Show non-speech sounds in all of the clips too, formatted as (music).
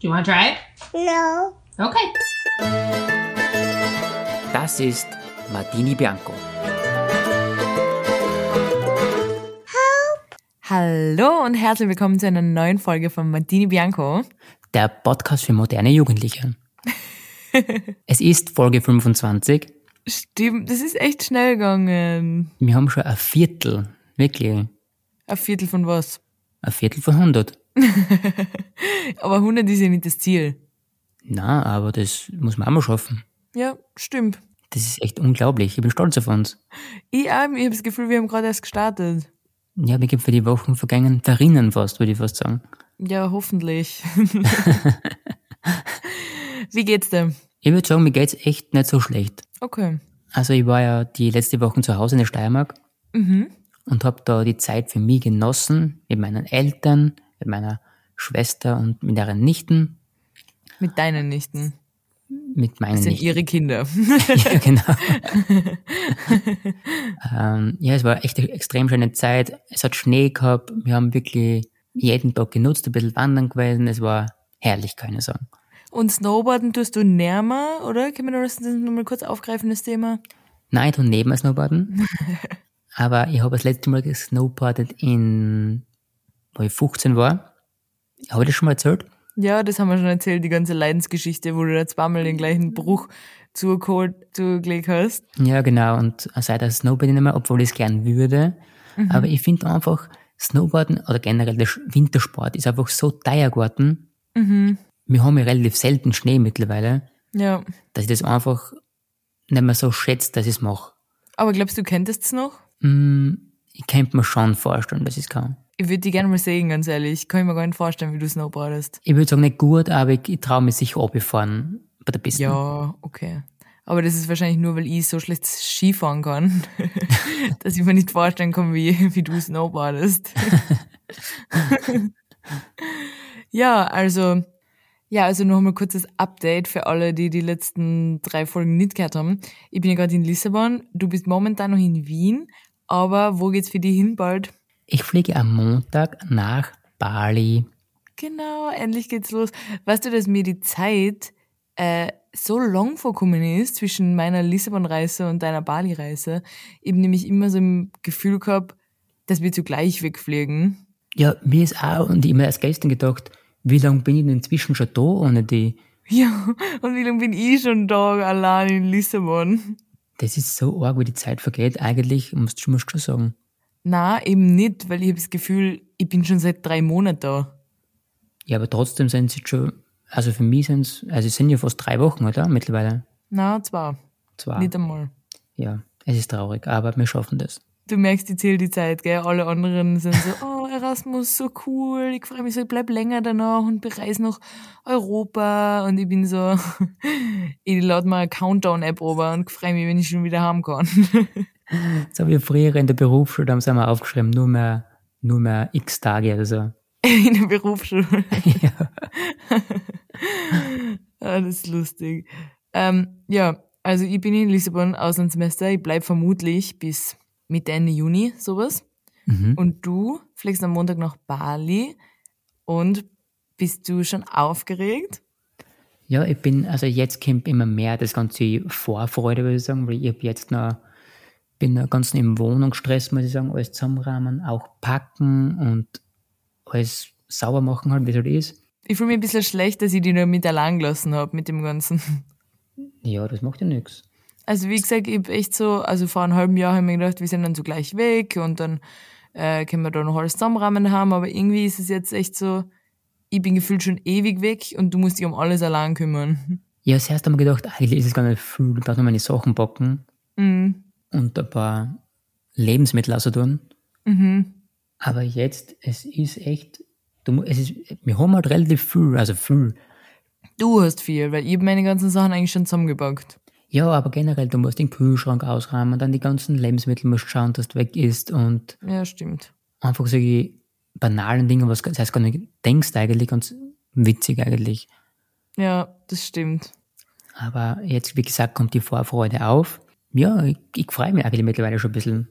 Do you want to try it? No. Okay. Das ist Martini Bianco. Hallo und herzlich willkommen zu einer neuen Folge von Martini Bianco. Der Podcast für moderne Jugendliche. (laughs) es ist Folge 25. Stimmt, das ist echt schnell gegangen. Wir haben schon ein Viertel, wirklich, Ein Viertel von was? ein Viertel von 100. (laughs) Aber 100 ist ja nicht das Ziel. Na, aber das muss man auch mal schaffen. Ja, stimmt. Das ist echt unglaublich. Ich bin stolz auf uns. Ich auch, ich habe das Gefühl, wir haben gerade erst gestartet. Ja, mir gibt für die Wochen vergangen verrinnen fast, würde ich fast sagen. Ja, hoffentlich. (laughs) Wie geht's dir? Ich würde sagen, mir geht's echt nicht so schlecht. Okay. Also ich war ja die letzte Woche zu Hause in der Steiermark Mhm. und habe da die Zeit für mich genossen, mit meinen Eltern, mit meiner Schwester und mit ihren Nichten, Mit deinen Nichten. mit meinen Das sind Nichten. ihre Kinder. (laughs) (laughs) ja, genau. ähm, ja, es war echt eine extrem schöne Zeit. Es hat Schnee gehabt. Wir haben wirklich jeden Tag genutzt, ein bisschen wandern gewesen. Es war herrlich, kann ich sagen. Und Snowboarden tust du näher, oder? Können wir das nochmal kurz aufgreifen, das Thema? Nein, ich tue neben Snowboarden. (laughs) Aber ich habe das letzte Mal gesnowboardet in, wo ich 15 war. Habe ich das schon mal erzählt? Ja, das haben wir schon erzählt, die ganze Leidensgeschichte, wo du da zweimal den gleichen Bruch zugeholt, zugelegt hast. Ja, genau. Und seitdem Snowboarden nicht mehr, obwohl ich es gern würde. Aber ich finde einfach, Snowboarden oder generell der Wintersport ist einfach so teuer geworden. Wir haben ja relativ selten Schnee mittlerweile, Ja. dass ich das einfach nicht mehr so schätze, dass ich es mache. Aber glaubst du, du könntest es noch? Hm, ich könnte mir schon vorstellen, dass ich es kann. Ich würde die gerne mal sehen, ganz ehrlich. Kann ich mir gar nicht vorstellen, wie du Snowboardest. Ich würde sagen, nicht gut, aber ich, ich traue mich sicher abgefahren bei der Piste. Ja, okay. Aber das ist wahrscheinlich nur, weil ich so schlecht Skifahren kann, (laughs) dass ich mir nicht vorstellen kann, wie, wie du Snowboardest. (laughs) ja, also, ja, also noch mal kurzes Update für alle, die die letzten drei Folgen nicht gehört haben. Ich bin ja gerade in Lissabon, du bist momentan noch in Wien, aber wo geht's für dich hin bald? Ich fliege am Montag nach Bali. Genau, endlich geht's los. Weißt du, dass mir die Zeit äh, so lang vorkommen ist zwischen meiner Lissabon-Reise und deiner Bali-Reise? Eben nämlich immer so im Gefühl gehabt, dass wir zugleich wegfliegen. Ja, mir ist auch, und ich habe mir erst gestern gedacht, wie lange bin ich denn inzwischen schon da ohne die? Ja, und wie lange bin ich schon da allein in Lissabon? Das ist so arg, wie die Zeit vergeht. Eigentlich, musst du schon sagen. Na, eben nicht, weil ich habe das Gefühl, ich bin schon seit drei Monaten da. Ja, aber trotzdem sind es jetzt schon, also für mich sind es, also es sind ja fast drei Wochen, oder? Mittlerweile. Na, zwar. Zwei. Nicht einmal. Ja, es ist traurig, aber wir schaffen das. Du merkst, ich zähle die Zeit, gell? Alle anderen sind so, oh, Erasmus, so cool, ich freue mich so, ich bleib länger danach und bereise noch Europa. Und ich bin so, (laughs) ich lade mal eine Countdown-App ober und freue mich, wenn ich schon wieder haben kann. (laughs) (laughs) So wie früher in der Berufsschule, da haben sie einmal aufgeschrieben, nur mehr, nur mehr x Tage oder so. (laughs) In der Berufsschule. (laughs) ja. Ah, das ist lustig. Ähm, ja, also ich bin in Lissabon Auslandssemester. Ich bleib vermutlich bis Mitte, Ende Juni, sowas. Mhm. Und du fliegst am Montag nach Bali und bist du schon aufgeregt? Ja, ich bin, also jetzt kommt immer mehr das ganze Vorfreude, würde ich sagen, weil ich hab jetzt noch, bin noch ganz im Wohnungsstress, muss ich sagen, alles zusammenrahmen, auch packen und alles sauber machen halt, wie es halt ist. Ich fühle mich ein bisschen schlecht, dass ich die nur mit allein gelassen habe mit dem Ganzen. Ja, das macht ja nichts. Also wie gesagt, ich hab echt so, also vor einem halben Jahr habe ich mir gedacht, wir sind dann so gleich weg und dann äh, können wir da noch alles zusammenrahmen haben, aber irgendwie ist es jetzt echt so, ich bin gefühlt schon ewig weg und du musst dich um alles allein kümmern. Ja, zuerst haben wir gedacht, eigentlich ist es gar nicht viel, ich darf nur meine Sachen packen Mhm. Und ein paar Lebensmittel also tun. Mhm. Aber jetzt, es ist echt, du, es ist, wir haben halt relativ viel, also viel. Du hast viel, weil ich hab meine ganzen Sachen eigentlich schon zusammengepackt. Ja, aber generell, du musst den Kühlschrank ausräumen, dann die ganzen Lebensmittel musst schauen, dass du weg isst und Ja, stimmt. einfach solche banalen Dinge, was das heißt gar nicht denkst eigentlich, ganz witzig eigentlich. Ja, das stimmt. Aber jetzt, wie gesagt, kommt die Vorfreude auf. Ja, ich, ich freue mich eigentlich mittlerweile schon ein bisschen.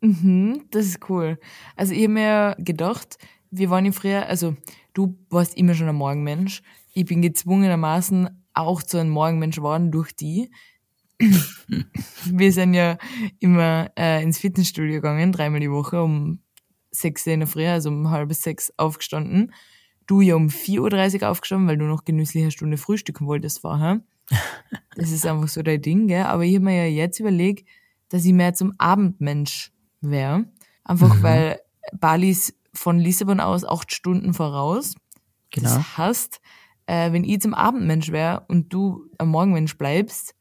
Mhm, das ist cool. Also ich habe mir gedacht, wir waren ja früher, also du warst immer schon ein Morgenmensch. ich bin gezwungenermaßen auch zu einem Morgenmensch geworden durch die. (laughs) Wir sind ja immer äh, ins Fitnessstudio gegangen, dreimal die Woche, um sechs Uhr in der Früh, also um halb sechs aufgestanden. Du ja um 4.30 Uhr aufgestanden, weil du noch genüsslich eine Stunde frühstücken wolltest vorher. (laughs) Das ist einfach so dein Ding, gell? Aber ich habe mir ja jetzt überlegt, dass ich mehr zum Abendmensch wäre. Einfach mhm. weil Bali ist von Lissabon aus acht Stunden voraus. Genau. Das heißt, äh, wenn ich zum Abendmensch wäre und du am Morgenmensch bleibst,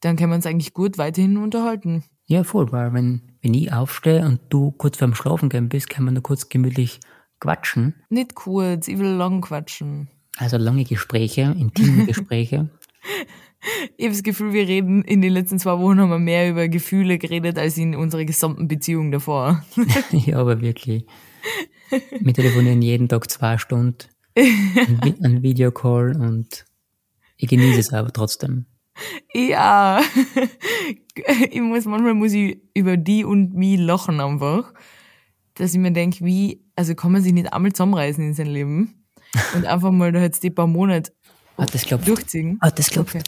dann können wir uns eigentlich gut weiterhin unterhalten. Ja, voll, weil wenn, wenn ich aufstehe und du kurz vorm Schlafen gehen bist, kann man da kurz gemütlich quatschen. Nicht kurz, ich will lang quatschen. Also lange Gespräche, intime (laughs) Gespräche. Ich habe das Gefühl, wir reden in den letzten zwei Wochen haben wir mehr über Gefühle geredet als in unserer gesamten Beziehung davor. (laughs) ja, aber wirklich. Wir telefonieren jeden Tag zwei Stunden, ein Videocall und ich genieße es aber trotzdem. Ja, (laughs) ich muss manchmal muss ich über die und mich lachen einfach, dass ich mir denke, wie, also kann man sich nicht einmal zusammenreißen in sein Leben und einfach mal da jetzt die paar Monate ah, das glaubst. durchziehen. Ah, das glaubst. Okay.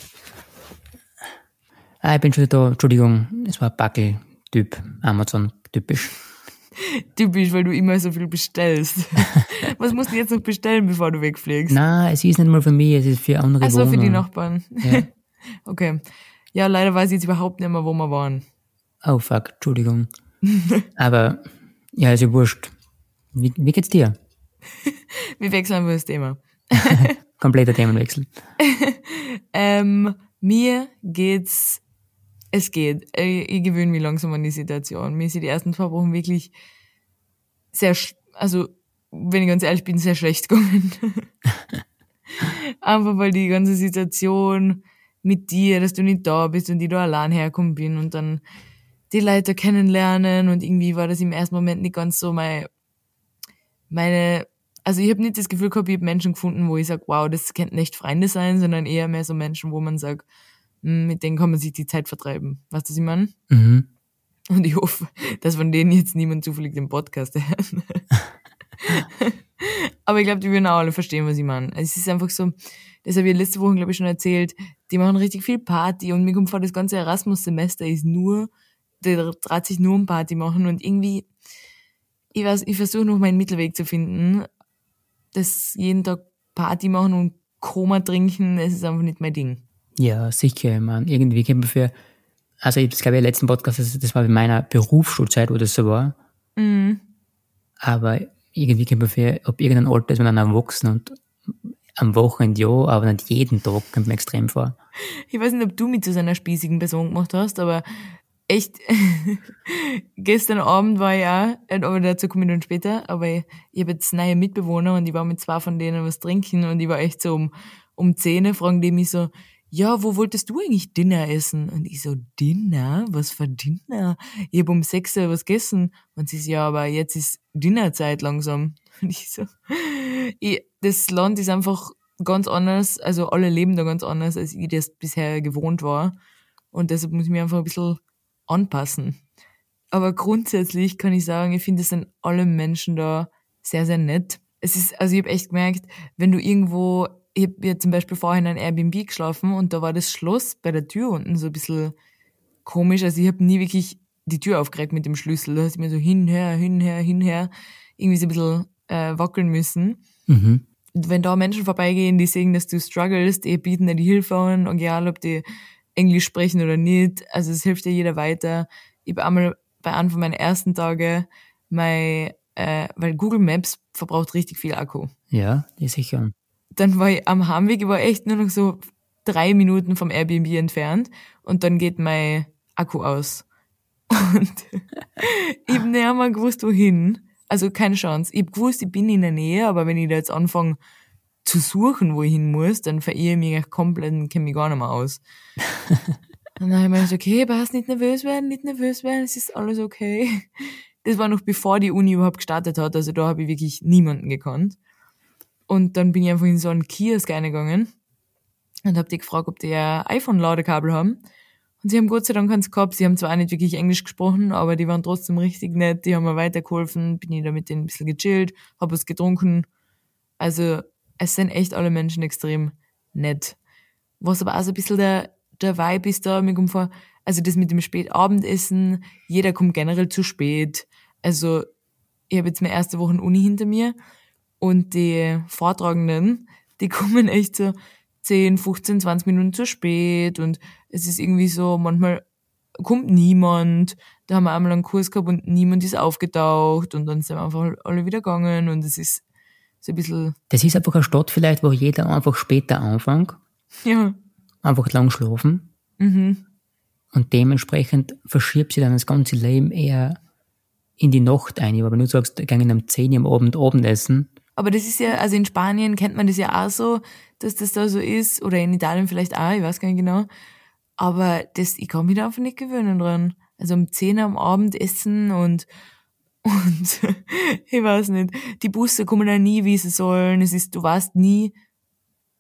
Ah, ich bin schon da, Entschuldigung, es war Backel-Typ, Amazon typisch. (laughs) Typisch, weil du immer so viel bestellst. (laughs) Was musst du jetzt noch bestellen, bevor du wegfliegst? Na, es ist nicht mal für mich, es ist für andere Ach so, für die Nachbarn. Ja. (laughs) okay. Ja, leider weiß ich jetzt überhaupt nicht mehr, wo wir waren. Oh fuck, Entschuldigung. Aber, ja, ist ja wurscht. Wie, wie geht's dir? wir wechseln einfach das Thema. Kompletter Themenwechsel. (laughs) ähm, mir geht's, es geht. Ich, ich gewöhne mich langsam an die Situation. Mir ist die ersten zwei Wochen wirklich sehr, also, wenn ich ganz ehrlich bin, sehr schlecht (laughs) gegangen. Einfach weil die ganze Situation mit dir, dass du nicht da bist und ich da allein herkommen bin und dann die Leute kennenlernen und irgendwie war das im ersten Moment nicht ganz so mein, meine, also ich habe nicht das Gefühl gehabt, ich habe Menschen gefunden, wo ich sage, wow, das könnten nicht Freunde sein, sondern eher mehr so Menschen, wo man sagt, hm, mit denen kann man sich die Zeit vertreiben. Weißt du, was ich meine? Mhm. Und ich hoffe, dass von denen jetzt niemand zufällig den Podcast hört. (laughs) Aber ich glaube, die würden auch alle verstehen, was ich meine. Es ist einfach so, das habe ich letzte Woche, glaube ich, schon erzählt, die machen richtig viel Party und mir kommt vor, das ganze Erasmus-Semester ist nur, der dreht sich nur um Party machen und irgendwie, ich weiß, ich versuche noch meinen Mittelweg zu finden, das jeden Tag Party machen und Koma trinken, das ist einfach nicht mein Ding. Ja, sicher, ich meine, irgendwie kennt man für, also ich glaube, im letzten Podcast, das, das war in meiner Berufsschulzeit, wo das so war. Mhm. Aber irgendwie kennt man für, ob irgendein Alter ist man dann erwachsen und am Wochenende ja, aber nicht jeden Tag kommt mir extrem vor. Ich weiß nicht, ob du mich zu so einer spießigen Person gemacht hast, aber echt, (laughs) gestern Abend war ich auch, aber dazu komme ich dann später, aber ich, ich habe jetzt neue Mitbewohner und ich war mit zwei von denen was trinken und ich war echt so um, um Zähne, fragen die mich so, ja, wo wolltest du eigentlich Dinner essen? Und ich so, Dinner? Was für Dinner? Ich habe um sechs Uhr was gegessen. Und sie so, ja, aber jetzt ist Dinnerzeit langsam. (laughs) Und ich so, ich, das Land ist einfach ganz anders, also alle leben da ganz anders, als ich das bisher gewohnt war. Und deshalb muss ich mich einfach ein bisschen anpassen. Aber grundsätzlich kann ich sagen, ich finde, es sind alle Menschen da sehr, sehr nett. Es ist, also ich habe echt gemerkt, wenn du irgendwo ich habe ja zum Beispiel vorhin in einem Airbnb geschlafen und da war das Schloss bei der Tür unten so ein bisschen komisch. Also ich habe nie wirklich die Tür aufgeregt mit dem Schlüssel. Da hast du mir so hinher, hinher, hinher irgendwie so ein bisschen äh, wackeln müssen. Mhm. Wenn da Menschen vorbeigehen, die sehen, dass du struggles, die bieten dir die Hilfe an, egal ob die Englisch sprechen oder nicht. Also es hilft dir jeder weiter. Ich habe einmal bei einem von meinen ersten Tagen mein, äh, weil Google Maps verbraucht richtig viel Akku. Ja, ist sicher dann war ich am Heimweg, ich war echt nur noch so drei Minuten vom Airbnb entfernt und dann geht mein Akku aus. (laughs) Und ich habe nicht einmal gewusst, wohin. Also keine Chance. Ich hab gewusst, ich bin in der Nähe, aber wenn ich da jetzt anfange zu suchen, wo ich hin muss, dann verirre ich mich komplett und kenne mich gar nicht mehr aus. (laughs) und dann habe ich mir gesagt, okay, hast nicht nervös werden, nicht nervös werden, es ist alles okay. Das war noch bevor die Uni überhaupt gestartet hat, also da habe ich wirklich niemanden gekannt. Und dann bin ich einfach in so einen Kiosk reingegangen und habe die gefragt, ob die ein iPhone-Ladekabel haben. Und sie haben Gott sei Dank keins gehabt. Sie haben zwar auch nicht wirklich Englisch gesprochen, aber die waren trotzdem richtig nett. Die haben mir weitergeholfen. Bin ich da mit denen ein bisschen gechillt, habe was getrunken. Also es sind echt alle Menschen extrem nett. Was aber auch so ein bisschen der, der Vibe ist da, mir kommt vor, also das mit dem Spätabendessen, jeder kommt generell zu spät. Also ich habe jetzt meine erste Woche Uni hinter mir und die Vortragenden, die (laughs) kommen echt so 10, 15, 20 Minuten zu spät und es ist irgendwie so, manchmal kommt niemand. Da haben wir einmal einen Kurs gehabt und niemand ist aufgetaucht und dann sind wir einfach alle wieder gegangen und es ist so ein bisschen. Das ist einfach eine Stadt vielleicht, wo jeder einfach später anfängt. Ja. Einfach lang schlafen. Mhm. Und dementsprechend verschiebt sich dann das ganze Leben eher in die Nacht ein. Aber wenn du sagst, gehen um 10 Uhr am Abend Abendessen. Aber das ist ja, also in Spanien kennt man das ja auch so, dass das da so ist. Oder in Italien vielleicht auch, ich weiß gar nicht genau. Aber das, ich kann mich da einfach nicht gewöhnen dran. Also um 10 Uhr am Abend essen und, und (laughs) ich weiß nicht, die Busse kommen ja nie, wie sie sollen. Es ist, du weißt nie,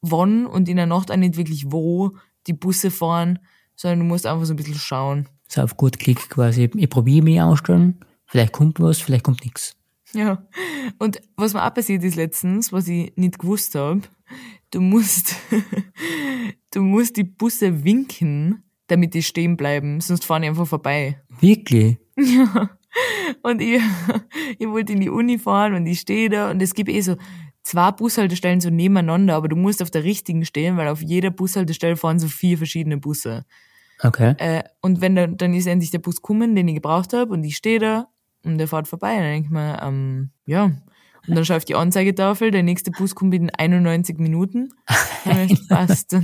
wann und in der Nacht auch nicht wirklich wo die Busse fahren, sondern du musst einfach so ein bisschen schauen. So auf gut Klick quasi. Ich probiere mich ausstellen. Vielleicht kommt was, vielleicht kommt nichts. Ja. Und was mir auch passiert ist letztens, was ich nicht gewusst habe, du musst, (laughs) du musst die Busse winken, damit die stehen bleiben, sonst fahren die einfach vorbei. Wirklich? Ja. Und ich, (laughs) ich wollte in die Uni fahren und ich stehe da und es gibt eh so zwei Bushaltestellen so nebeneinander, aber du musst auf der richtigen stehen, weil auf jeder Bushaltestelle fahren so vier verschiedene Busse. Okay. Äh, und wenn dann, dann ist endlich der Bus gekommen, den ich gebraucht habe und ich stehe da und der fährt vorbei, dann denke ich mir, ähm, ja. Und dann schaue ich die Anzeigetafel, der nächste Bus kommt in 91 Minuten. (laughs) Passt.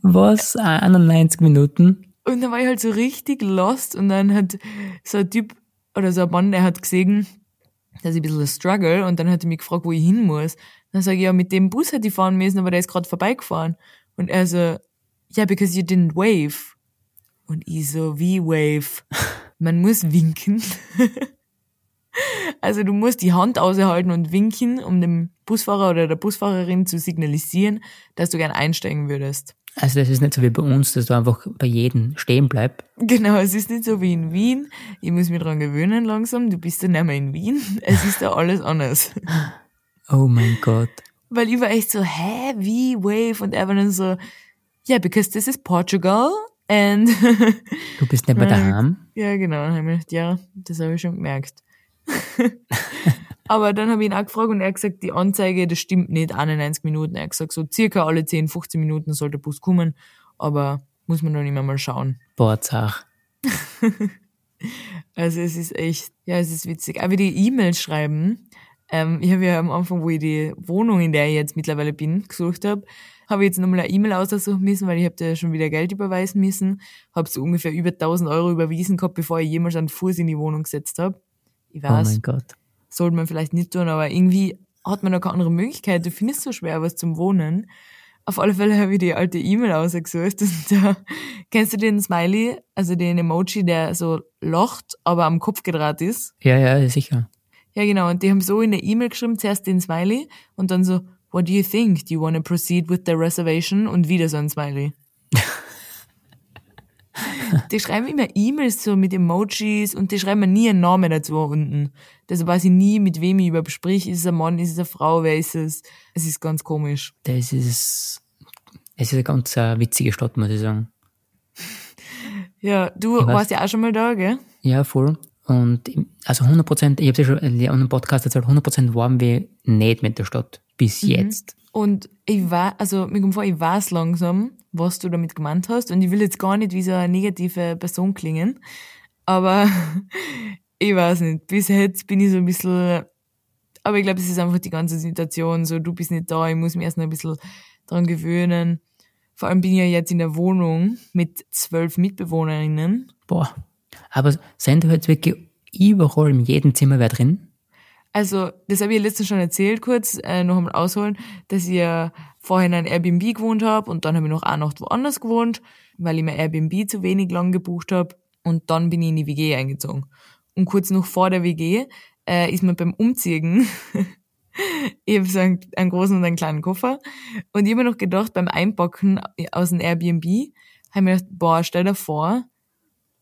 Was? 91 Minuten? Und dann war ich halt so richtig lost und dann hat so ein Typ oder so ein Mann, der hat gesehen, dass ich ein bisschen struggle und dann hat er mich gefragt, wo ich hin muss. Dann sage ich, ja, mit dem Bus hätte ich fahren müssen, aber der ist gerade vorbeigefahren. Und er so, ja, yeah, because you didn't wave. Und ich so, wie wave? Man muss winken. (laughs) also du musst die Hand aushalten und winken, um dem Busfahrer oder der Busfahrerin zu signalisieren, dass du gern einsteigen würdest. Also das ist nicht so wie bei uns, dass du einfach bei jedem stehen bleibst. Genau, es ist nicht so wie in Wien. Ich muss mich dran gewöhnen langsam. Du bist ja nicht mehr in Wien. (laughs) Es ist da alles anders. Oh mein Gott. Weil ich war echt so, hä, wie, wave? Und dann so, yeah, because this is Portugal. And du bist nicht mehr (laughs) daheim? Ja, genau. Ja, das habe ich schon gemerkt. (laughs) Aber dann habe ich ihn auch gefragt und er hat gesagt, die Anzeige, das stimmt nicht, 91 Minuten. Er hat gesagt, so circa alle 10, 15 Minuten soll der Bus kommen, aber muss man dann immer mal schauen. Borzach. (laughs) also es ist echt, ja, es ist witzig. Aber die E-Mails schreiben, ähm, ich habe ja am Anfang, wo ich die Wohnung, in der ich jetzt mittlerweile bin, gesucht habe, habe ich jetzt nochmal eine E-Mail aussuchen müssen, weil ich habe da schon wieder Geld überweisen müssen. Habe so ungefähr über 1000 Euro überwiesen gehabt, bevor ich jemals einen Fuß in die Wohnung gesetzt habe. Ich weiß. Oh mein Gott sollte man vielleicht nicht tun, aber irgendwie hat man da keine andere Möglichkeit. Du findest so schwer was zum Wohnen. Auf alle Fälle habe ich die alte E-Mail ausgesucht und (laughs) da kennst du den Smiley, also den Emoji, der so lacht, aber am Kopf gedreht ist? Ja, ja, sicher. Ja, genau. Und die haben so in der E-Mail geschrieben, zuerst den Smiley und dann so, what do you think? Do you want to proceed with the reservation? Und wieder so ein Smiley. (laughs) die schreiben immer E-Mails so mit Emojis und die schreiben mir nie einen Namen dazu unten. Deshalb weiß ich nie, mit wem ich überhaupt sprich. Ist es ein Mann, ist es eine Frau, wer ist es? Es ist ganz komisch. Das ist, es ist eine ganz uh, witzige Stadt, muss ich sagen. (laughs) Ja, du ich warst ja auch schon mal da, gell? Ja, voll. Und also 100 Prozent, ich habe ja schon in einem Podcast erzählt, 100 Prozent waren wir nicht mit der Stadt. Bis mhm. jetzt. Und ich war, also mir kommt vor, ich weiß langsam, was du damit gemeint hast. Und ich will jetzt gar nicht wie so eine negative Person klingen. Aber (laughs) ich weiß nicht, bis jetzt bin ich so ein bisschen, aber ich glaube, es ist einfach die ganze Situation, so du bist nicht da, ich muss mich erst noch ein bisschen dran gewöhnen. Vor allem bin ich ja jetzt in der Wohnung mit zwölf Mitbewohnerinnen. Boah. Aber sind da jetzt wirklich überall in jedem Zimmer wer drin? Also, das habe ich letztens schon erzählt, kurz, äh, noch einmal ausholen, dass ich ja vorhin in Airbnb gewohnt habe und dann habe ich noch eine Nacht woanders gewohnt, weil ich mir Airbnb zu wenig lang gebucht habe und dann bin ich in die WG eingezogen. Und kurz noch vor der WG äh, ist man beim Umziehen, (laughs) ich habe so einen, einen, großen und einen kleinen Koffer und ich habe mir noch gedacht, beim Einpacken aus dem Airbnb, habe ich mir gedacht, boah, stell dir vor,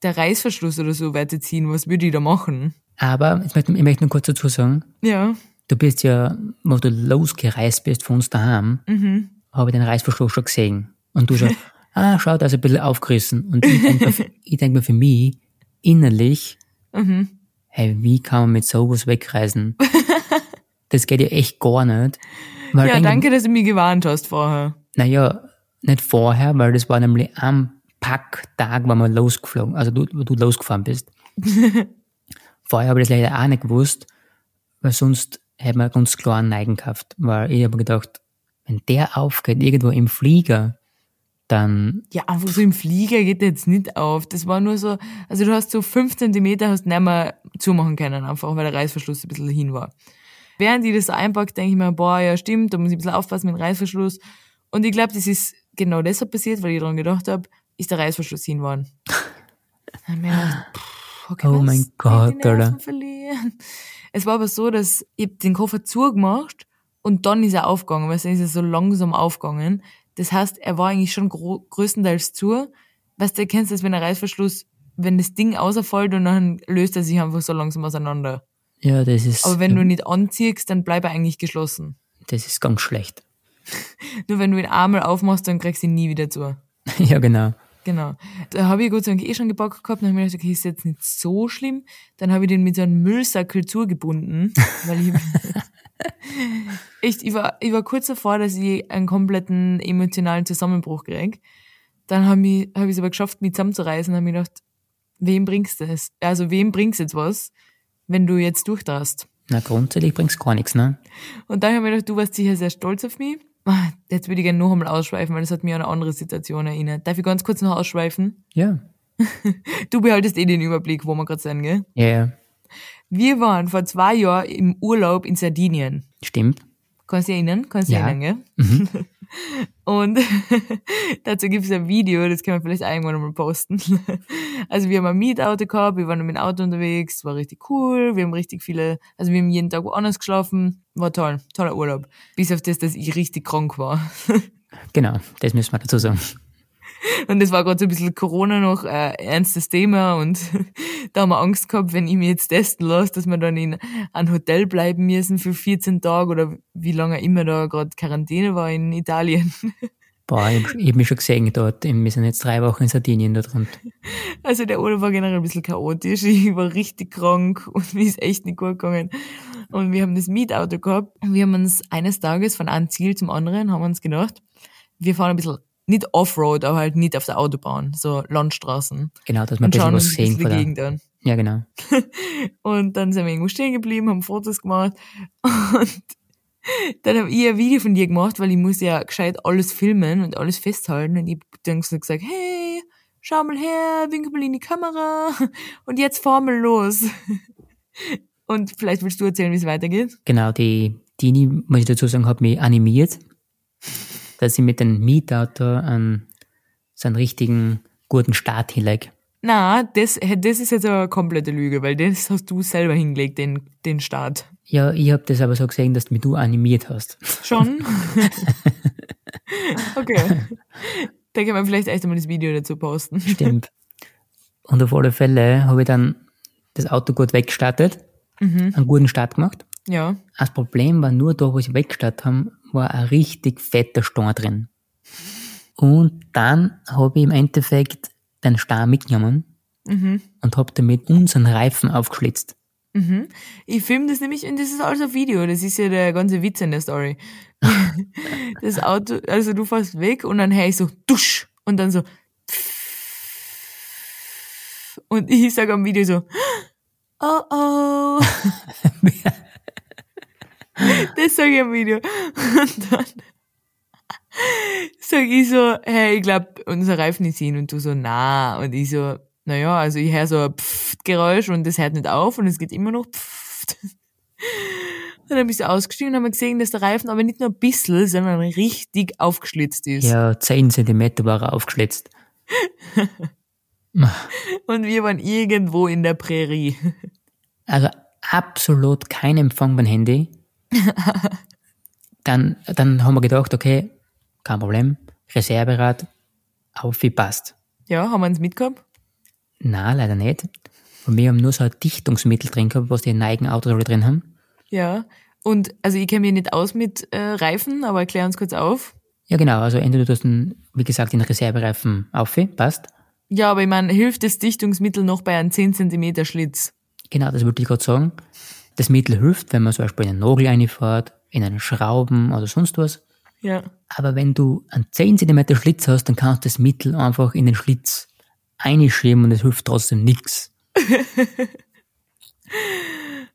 der Reißverschluss oder so wird ziehen, was würde ich da machen? Aber ich möchte, ich möchte nur kurz dazu sagen, ja. du bist ja, wo du losgereist bist von uns daheim, Mhm. habe ich den Reißverschluss schon gesehen. Und du schon, (laughs) ah, schau, da ist ein bisschen aufgerissen. Und ich denke mir, (laughs) ich denk mir für mich innerlich, Mhm. hey, wie kann man mit sowas wegreisen? (laughs) das geht ja echt gar nicht. Weil Ja, danke, dass du mich gewarnt hast vorher. Naja, nicht vorher, weil das war nämlich am Packtag, wo wir losgeflogen, also du, wo du losgefahren bist. Vorher habe ich das leider auch nicht gewusst, weil sonst hätten wir ganz klar einen Neigen gehabt. Weil ich habe gedacht, wenn der aufgeht, irgendwo im Flieger, dann, Ja, einfach so im Flieger geht der jetzt nicht auf. Das war nur so, also du hast so fünf Zentimeter hast nicht mehr zumachen können, einfach weil der Reißverschluss ein bisschen hin war. Während ich das einpackt, denke ich mir, boah, ja stimmt, da muss ich ein bisschen aufpassen mit dem Reißverschluss. Und ich glaube, das ist genau deshalb passiert, weil ich daran gedacht habe, ist der Reißverschluss hin worden. (laughs) Dann hab ich mir gedacht, pff, okay, Oh mein Gott, Alter. verlieren? Es war aber so, dass ich den Koffer zugemacht und dann ist er aufgegangen, weil dann ist er so langsam aufgegangen. Das heißt, er war eigentlich schon größtenteils zu. Weißt du, kennst das, wenn der Reißverschluss, wenn das Ding außerfällt und dann löst er sich einfach so langsam auseinander. ja, das ist, Aber wenn du nicht anziehst, dann bleibt er eigentlich geschlossen. das ist ganz schlecht. (laughs) Nur wenn du ihn einmal aufmachst, dann kriegst du ihn nie wieder zu. (laughs) ja, genau. Genau. Da habe ich Gott sei Dank eh schon gepackt gehabt. Dann habe ich mir gedacht, okay, ist jetzt nicht so schlimm. Dann habe ich den mit so einem Müllsackel zugebunden, (laughs) weil ich echt, ich war, ich war kurz davor, dass ich einen kompletten emotionalen Zusammenbruch krieg. Dann habe ich, es aber geschafft, mich zusammenzureißen und habe mir gedacht, wem bringst du es? Also wem bringst jetzt was, wenn du jetzt durchdrast? Na, grundsätzlich bringt's gar nichts, ne? Und dann habe ich mir gedacht, du warst sicher sehr stolz auf mich. Ah, Jetzt würde ich gerne noch einmal ausschweifen, weil das hat mich an eine andere Situation erinnert. Darf ich ganz kurz noch ausschweifen? Ja. (laughs) Du behaltest eh den Überblick, wo wir gerade sind, gell? Ja, ja. Wir waren vor zwei Jahren im Urlaub in Sardinien. Stimmt. Kannst du dich erinnern? Kannst du Ja. erinnern, gell? (laughs) Und (laughs) dazu gibt es ein Video, das können wir vielleicht irgendwann mal posten. (laughs) Also wir haben ein Mietauto gehabt, wir waren mit dem Auto unterwegs, war richtig cool, wir haben richtig viele, also wir haben jeden Tag woanders geschlafen, war toll, toller Urlaub. Bis auf das, dass ich richtig krank war. Genau, das müssen wir dazu sagen. (laughs) Und das war gerade so ein bisschen Corona noch äh, ernstes Thema und (laughs) da haben wir Angst gehabt, wenn ich mich jetzt testen lasse, dass wir dann in einem Hotel bleiben müssen für 14 Tage oder wie lange immer da gerade Quarantäne war in Italien. (laughs) Boah, ich, ich hab mich schon gesehen dort. Wir sind jetzt drei Wochen in Sardinien dort rund. Also der Urlaub war generell ein bisschen chaotisch. Ich war richtig krank und mir ist echt nicht gut gegangen. Und wir haben das Mietauto gehabt. Und wir haben uns eines Tages von einem Ziel zum anderen, haben uns gedacht, wir fahren ein bisschen, nicht Offroad, aber halt nicht auf der Autobahn, so Landstraßen. Genau, dass wir ein bisschen schauen was sehen von der, Gegend an. Ja, genau. (laughs) Und dann sind wir irgendwo stehen geblieben, haben Fotos gemacht. (laughs) Und dann habe ich ein Video von dir gemacht, weil ich muss ja gescheit alles filmen und alles festhalten. Und ich dann so gesagt, hey, schau mal her, winke mal in die Kamera. (laughs) Und jetzt fahren wir los. Und vielleicht willst du erzählen, wie es weitergeht? Genau, die Dini, muss ich dazu sagen, hat mich animiert, dass ich mit dem Mietauto einen, so einen richtigen guten Start hinlege. Na, das, das ist jetzt eine komplette Lüge, weil das hast du selber hingelegt, den, den Start. Ja, ich habe das aber so gesehen, dass du mich du animiert hast. Schon? (laughs) okay. Da kann man vielleicht echt einmal das Video dazu posten. Stimmt. Und auf alle Fälle habe ich dann das Auto gut weggestartet, einen guten Start gemacht. Ja. Das Problem war nur da, wo ich weggestartet haben, war ein richtig fetter Stein drin. Und dann habe ich im Endeffekt den Stein mitgenommen und habe damit unseren Reifen aufgeschlitzt. Mhm. Ich filme das nämlich und das ist alles auf Video. Das ist ja der ganze Witz in der Story. (laughs) Das Auto, also du fährst weg und dann höre ich so dusch und dann so und ich sage am Video so oh oh. (laughs) (laughs) (laughs) Das sage ich am Video. Und dann sag ich so, hey, ich glaube, unser Reifen ist hin und du so, na. Und ich so, naja, also ich höre so ein Pfft-Geräusch und das hört nicht auf und es geht immer noch Pfft. Und (laughs) dann bin ich so ausgestiegen und haben gesehen, dass der Reifen aber nicht nur ein bisschen, sondern richtig aufgeschlitzt ist. Ja, 10 Zentimeter war er aufgeschlitzt. (laughs) Und wir waren irgendwo in der Prärie. Also absolut kein Empfang beim Handy. (laughs) Dann, dann haben wir gedacht, okay, kein Problem, Reserverad, auf wie passt. Ja, haben wir uns mitgehabt? Na, leider nicht. Und wir haben nur so ein Dichtungsmittel drin gehabt, was die neigen Autos alle drin haben. Ja. Und also ich kenne mich nicht aus mit äh, Reifen, aber erklär uns kurz auf. Ja, genau. Also entweder du hast, einen, wie gesagt, den Reservereifen auf, passt. Ja, aber ich meine, hilft das Dichtungsmittel noch bei einem 10 cm Schlitz? Genau, das wollte ich gerade sagen. Das Mittel hilft, wenn man zum Beispiel einen Nagel reinfährt, in einen Schrauben oder sonst was. Ja. Aber wenn du einen 10 cm Schlitz hast, dann kannst du das Mittel einfach in den Schlitz einschieben und es hilft trotzdem nichts. (laughs)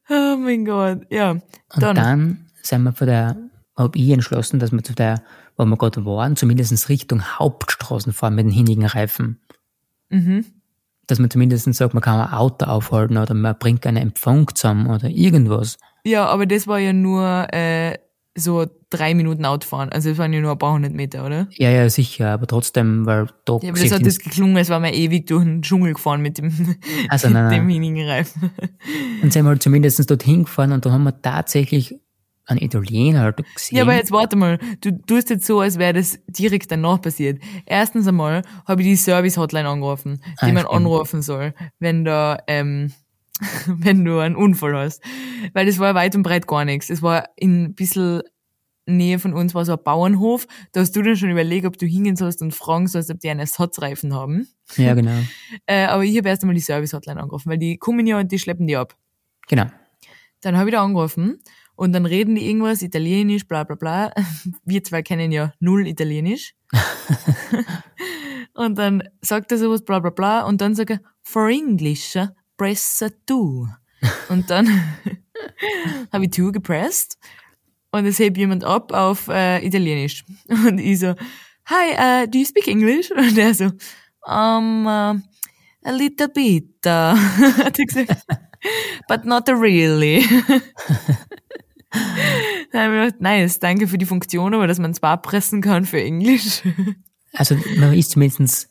oh mein Gott, ja. Und dann, dann sind wir von der, habe ich entschlossen, dass wir zu der, wo wir gerade waren, zumindest Richtung Hauptstraßen fahren mit den hinnigen Reifen. Mhm. Dass man zumindest sagt, man kann ein Auto aufhalten oder man bringt einen Empfang zusammen oder irgendwas. Ja, aber das war ja nur äh, so drei Minuten Autofahren. Also das waren ja nur ein paar hundert Meter, oder? Ja, ja, sicher, aber trotzdem, weil da. Ja, aber das hat jetzt geklungen, als wären wir ewig durch den Dschungel gefahren mit dem, also, (laughs) nein, dem hinigen Reifen. Und sind wir halt zumindest dorthin gefahren und da haben wir tatsächlich einen Italiener gesehen. Ja, aber jetzt warte mal, du tust jetzt so, als wäre das direkt danach passiert. Erstens einmal habe ich die Service-Hotline angerufen, die ah, man stimmt. anrufen soll, wenn da, ähm, (laughs) wenn du einen Unfall hast. Weil das war weit und breit gar nichts. Es war in ein bisschen Nähe von uns war so ein Bauernhof. Da hast du dann schon überlegt, ob du hingehen sollst und fragen sollst, ob die einen Ersatzreifen haben. Ja, (laughs) genau. äh, aber ich habe erst einmal die Service-Hotline angerufen, weil die kommen ja und die schleppen die ab. Genau. Dann habe ich da angerufen und dann reden die irgendwas, Italienisch, bla bla bla. (laughs) Wir zwei kennen ja null Italienisch. (laughs) und dann sagt er sowas, bla bla bla. Und dann sagt er, for English, press two. Und dann (laughs) habe ich two gepresst und es hebt jemand ab auf äh, Italienisch. Und ich so, hi, uh, do you speak English? Und er so, um, uh, a little bit, hat er gesagt, but not really. (laughs) Dann gedacht, nice, danke für die Funktion, aber dass man es pressen kann für Englisch. (laughs) Also man ist zumindest,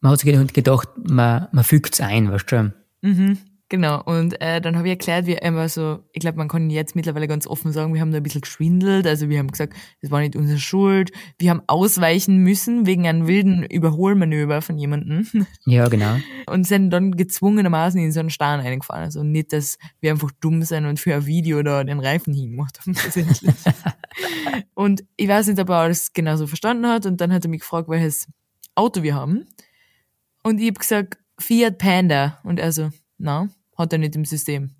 man hat sich gedacht, man, man fügt es ein, weißt du. Mhm. Genau, und äh, dann habe ich erklärt, wie einmal so, ich glaube, man kann jetzt mittlerweile ganz offen sagen, wir haben da ein bisschen geschwindelt, also wir haben gesagt, das war nicht unsere Schuld, wir haben ausweichen müssen wegen einem wilden Überholmanöver von jemandem. (laughs) Ja, genau. Und sind dann gezwungenermaßen in so einen Stern eingefahren, also nicht, dass wir einfach dumm sind und für ein Video da den Reifen hingemacht haben, (laughs) und ich weiß nicht, ob er alles genauso verstanden hat, und dann hat er mich gefragt, welches Auto wir haben. Und ich habe gesagt, Fiat Panda, und er so, na, hat er nicht im System.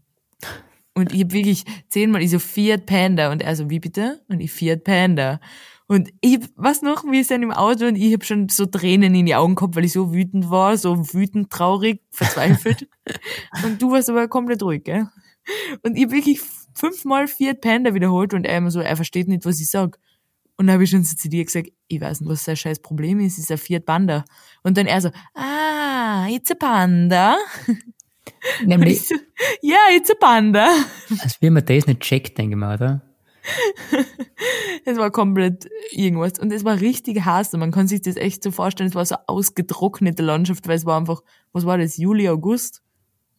Und ich habe wirklich zehnmal, ich so Fiat Panda und er so, wie bitte? Und ich Fiat Panda. Und ich, was noch, wir sind im Auto und ich habe schon so Tränen in die Augen gehabt, weil ich so wütend war, so wütend, traurig, verzweifelt. (laughs) und du warst aber komplett ruhig, gell? Und ich habe wirklich fünfmal Fiat Panda wiederholt und er immer so, er versteht nicht, was ich sag. Und dann habe ich schon so zu dir gesagt, ich weiß nicht, was sein scheiß Problem ist, ist ein Fiat Panda. Und dann er so, ah, it's a Panda. Nämlich. Ja, yeah, it's a panda. Als wie man das nicht checkt, denke ich mal, oder? es war komplett irgendwas. Und es war richtig heiß. Und man kann sich das echt so vorstellen, es war so ausgetrocknete Landschaft, weil es war einfach, was war das, Juli, August?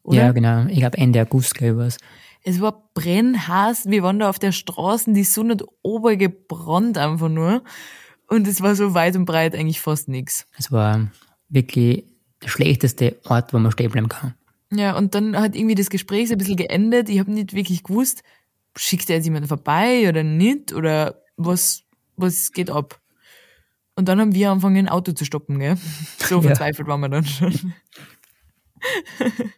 Oder? Ja, genau. Ich glaube Ende August, glaube ich, Es war brennheiß. Wir waren da auf der Straße, die Sonne hat obergebrannt einfach nur. Und es war so weit und breit eigentlich fast nichts. Es war wirklich der schlechteste Ort, wo man stehen bleiben kann. Ja, und dann hat irgendwie das Gespräch so ein bisschen geendet. Ich habe nicht wirklich gewusst, schickt er jetzt jemanden vorbei oder nicht oder was, was geht ab. Und dann haben wir angefangen, ein Auto zu stoppen, gell? (laughs) So verzweifelt ja. waren wir dann schon. (laughs)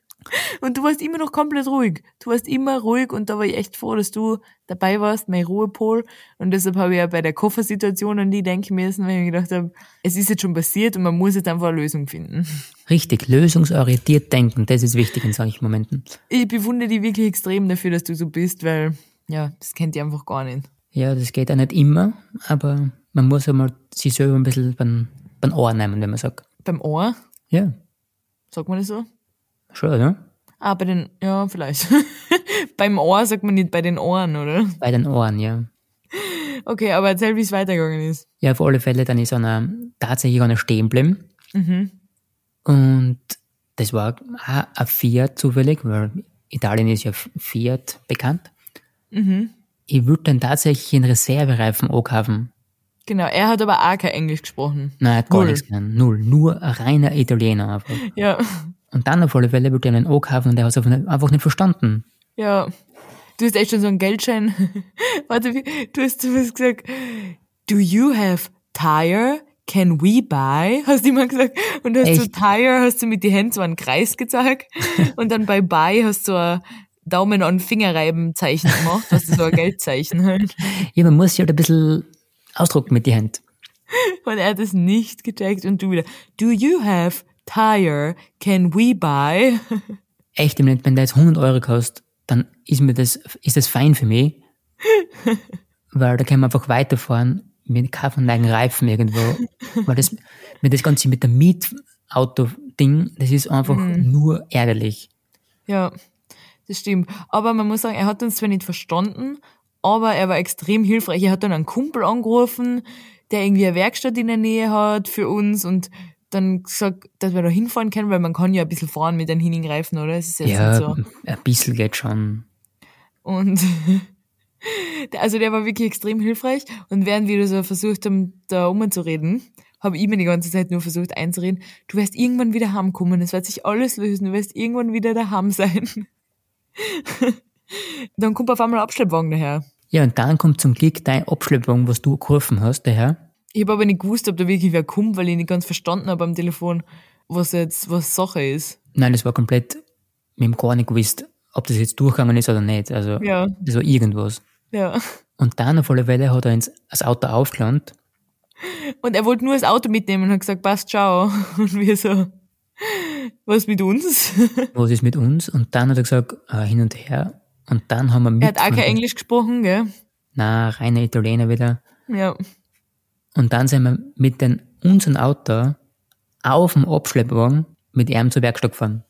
Und du warst immer noch komplett ruhig. Du warst immer ruhig und da war ich echt froh, dass du dabei warst, mein Ruhepol. Und deshalb habe ich ja bei der Koffersituation an die denken müssen, weil ich mir gedacht habe, es ist jetzt schon passiert und man muss jetzt einfach eine Lösung finden. Richtig, lösungsorientiert denken, das ist wichtig in solchen Momenten. Ich bewundere dich wirklich extrem dafür, dass du so bist, weil, ja, das kennt ihr einfach gar nicht. Ja, das geht auch nicht immer, aber man muss einmal sich selber ein bisschen beim, beim Ohr nehmen, wenn man sagt. Beim Ohr? Ja. Sagt man das so? Schon, oder? Ah, bei den, ja, vielleicht. (laughs) Beim Ohr sagt man nicht bei den Ohren, oder? Bei den Ohren, ja. Okay, aber erzähl, wie es weitergegangen ist. Ja, auf alle Fälle, dann ist einer tatsächlich einer stehen geblieben. Mhm. Und das war auch ein Fiat zufällig, weil Italien ist ja Fiat bekannt. Mhm. Ich würde dann tatsächlich einen Reservereifen ankaufen. Genau, er hat aber auch kein Englisch gesprochen. Nein, er hat gar Null. nichts gelernt. Null. Nur ein reiner Italiener einfach. Ja. Und dann auf alle Fälle wollte er einen O kaufen und der hat es einfach nicht verstanden. Ja. Du hast echt schon so einen Geldschein. (laughs) Warte, wie- du hast, du hast gesagt, do you have tire? Can we buy? (laughs) Hast du immer gesagt. Und hast du tire, hast du mit die Hände so einen Kreis gezeigt. (laughs) Und dann bei buy hast du ein Daumen an Fingerreiben Zeichen gemacht. Das ist so ein Geldzeichen halt. Ja, man muss sich halt ein bisschen ausdrucken mit die Hand. Und er hat es nicht gecheckt und du wieder, do you have tire? Can we buy? (laughs) Echt, im Moment, wenn der jetzt 100 Euro kostet, dann ist mir das, ist das fein für mich. weil da können wir einfach weiterfahren mit keinem eigenen Reifen irgendwo. (laughs) weil das, mit das Ganze mit dem Mietauto-Ding, das ist einfach nur ärgerlich. Ja, das stimmt. Aber man muss sagen, er hat uns zwar nicht verstanden, aber er war extrem hilfreich. Er hat dann einen Kumpel angerufen, der irgendwie eine Werkstatt in der Nähe hat für uns und dann gesagt, dass wir da hinfahren können, weil man kann ja ein bisschen fahren mit den hinnigen Reifen, oder? Ja, so. ein bisschen geht schon. Und (laughs) (laughs) also der war wirklich extrem hilfreich. Und während wir so versucht haben, da umzureden, habe ich mir die ganze Zeit nur versucht einzureden, du wirst irgendwann wieder heimkommen, es wird sich alles lösen, du wirst irgendwann wieder daheim sein. (laughs) Dann kommt auf einmal ein Abschleppwagen daher. Ja, und dann kommt zum Glück dein Abschleppwagen, was du gerufen hast, daher. Ich habe aber nicht gewusst, ob da wirklich wer kommt, weil ich nicht ganz verstanden habe am Telefon, was jetzt, was Sache ist. Nein, das war komplett, wir haben gar nicht gewusst, ob das jetzt durchgegangen ist oder nicht. Also, Ja, das war irgendwas. Ja. Und dann auf alle Fälle hat er ins, das Auto aufgelandet. Und er wollte nur das Auto mitnehmen und hat gesagt, passt, ciao. (laughs) Und wir so, was mit uns? (laughs) was ist mit uns? Und dann hat er gesagt, äh, hin und her. Und dann haben wir mit. Er hat auch kein Englisch gesprochen, gell? Nein, reiner Italiener wieder. Ja. Und dann sind wir mit den, unserem Auto auf dem Abschleppwagen mit ihm zur Werkstatt gefahren.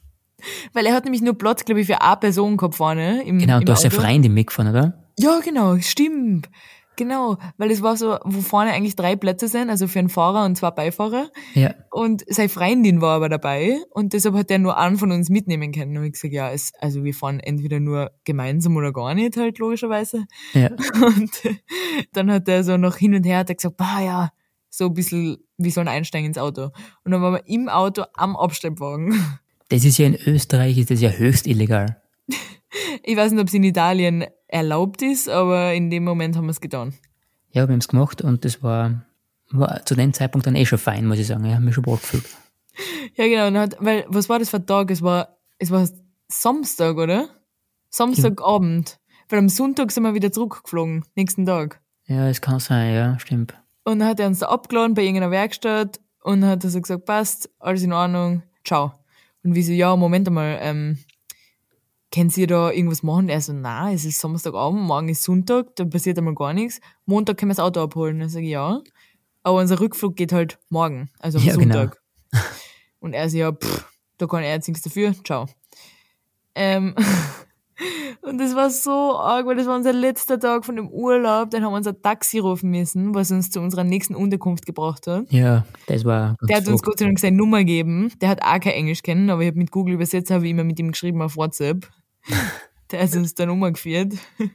Weil er hat nämlich nur Platz, glaube ich, für eine Person gehabt vorne im, Genau, im und da ist Auto. Freundin mitgefahren, oder? Ja, genau, stimmt. Genau, weil es war so, wo vorne eigentlich drei Plätze sind, also für einen Fahrer und zwei Beifahrer. Ja. Und seine Freundin war aber dabei und deshalb hat er nur einen von uns mitnehmen können. Und ich gesagt, ja, es, also wir fahren entweder nur gemeinsam oder gar nicht, halt logischerweise. Ja. (laughs) Und dann hat er so noch hin und her hat er gesagt, bah ja, so ein bisschen, wir sollen einsteigen ins Auto. Und dann waren wir im Auto am Abstellwagen. Das ist ja in Österreich, ist das ja höchst illegal. (laughs) Ich weiß nicht, ob es in Italien erlaubt ist, aber in dem Moment haben wir es getan. Ja, wir haben es gemacht und das war, war zu dem Zeitpunkt dann eh schon fein, muss ich sagen. Ich habe mich schon wohl gefühlt. (laughs) Ja, genau. Hat, weil, was war das für ein Tag? Es war, es war Samstag, oder? Samstagabend. Weil am Sonntag sind wir wieder zurückgeflogen, nächsten Tag. Ja, es kann sein, ja, stimmt. Und dann hat er uns da abgeladen bei irgendeiner Werkstatt und hat er so gesagt, passt, alles in Ordnung, ciao. Und wir so, ja, Moment einmal, ähm, können Sie da irgendwas machen? Er so, na, es ist Samstagabend, morgen ist Sonntag, da passiert einmal gar nichts. Montag können wir das Auto abholen. Dann sage ich, ja. Aber unser Rückflug geht halt morgen, also am Ja, genau. Sonntag. Und er so, ja, pff, da kann er jetzt nichts dafür, ciao. Ähm, (laughs) und das war so arg, weil das war unser letzter Tag von dem Urlaub. Dann haben wir uns ein Taxi rufen müssen, was uns zu unserer nächsten Unterkunft gebracht hat. Ja, das war Der hat uns. Gott sei Dank seine Nummer gegeben. Der hat auch kein Englisch kennen, aber ich habe mit Google übersetzt, habe ich immer mit ihm geschrieben auf WhatsApp. (laughs) Der hat uns da Nummer geführt. (laughs)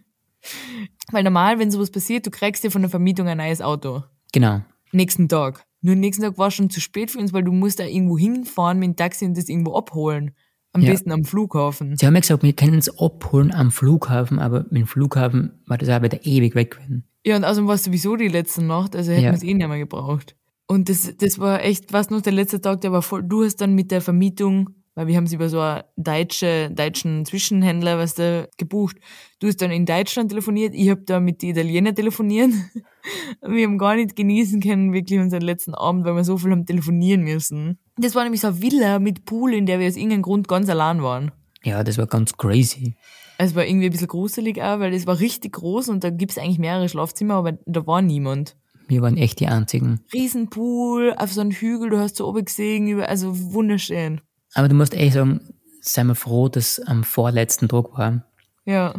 Weil normal, wenn sowas passiert, du kriegst dir von der Vermietung ein neues Auto. Genau. Nächsten Tag. Nur nächsten Tag war schon zu spät für uns, weil du musst da irgendwo hinfahren mit dem Taxi und das irgendwo abholen. Am Ja. besten am Flughafen. Sie haben ja gesagt, wir können es abholen am Flughafen, aber mit dem Flughafen war das auch wieder ewig weg gewesen. Ja, und außerdem war es sowieso die letzte Nacht, also hätten Ja. wir es eh nicht mehr gebraucht. Und das, das war echt, was noch der letzte Tag, der war voll, du hast dann mit der Vermietung, weil wir haben es über so einen deutsche, deutschen Zwischenhändler, was da gebucht. Du hast dann in Deutschland telefoniert, ich habe da mit den Italienern telefoniert. (laughs) wir haben gar nicht genießen können, wirklich unseren letzten Abend, weil wir so viel haben telefonieren müssen. Das war nämlich so eine Villa mit Pool, in der wir aus irgendeinem Grund ganz allein waren. Ja, das war ganz crazy. Es war irgendwie ein bisschen gruselig auch, weil es war richtig groß und da gibt's eigentlich mehrere Schlafzimmer, aber da war niemand. Wir waren echt die einzigen. Riesenpool, auf so einem Hügel, du hast so oben gesehen, also wunderschön. Aber du musst echt sagen, sei wir froh, dass am vorletzten Tag war Ja,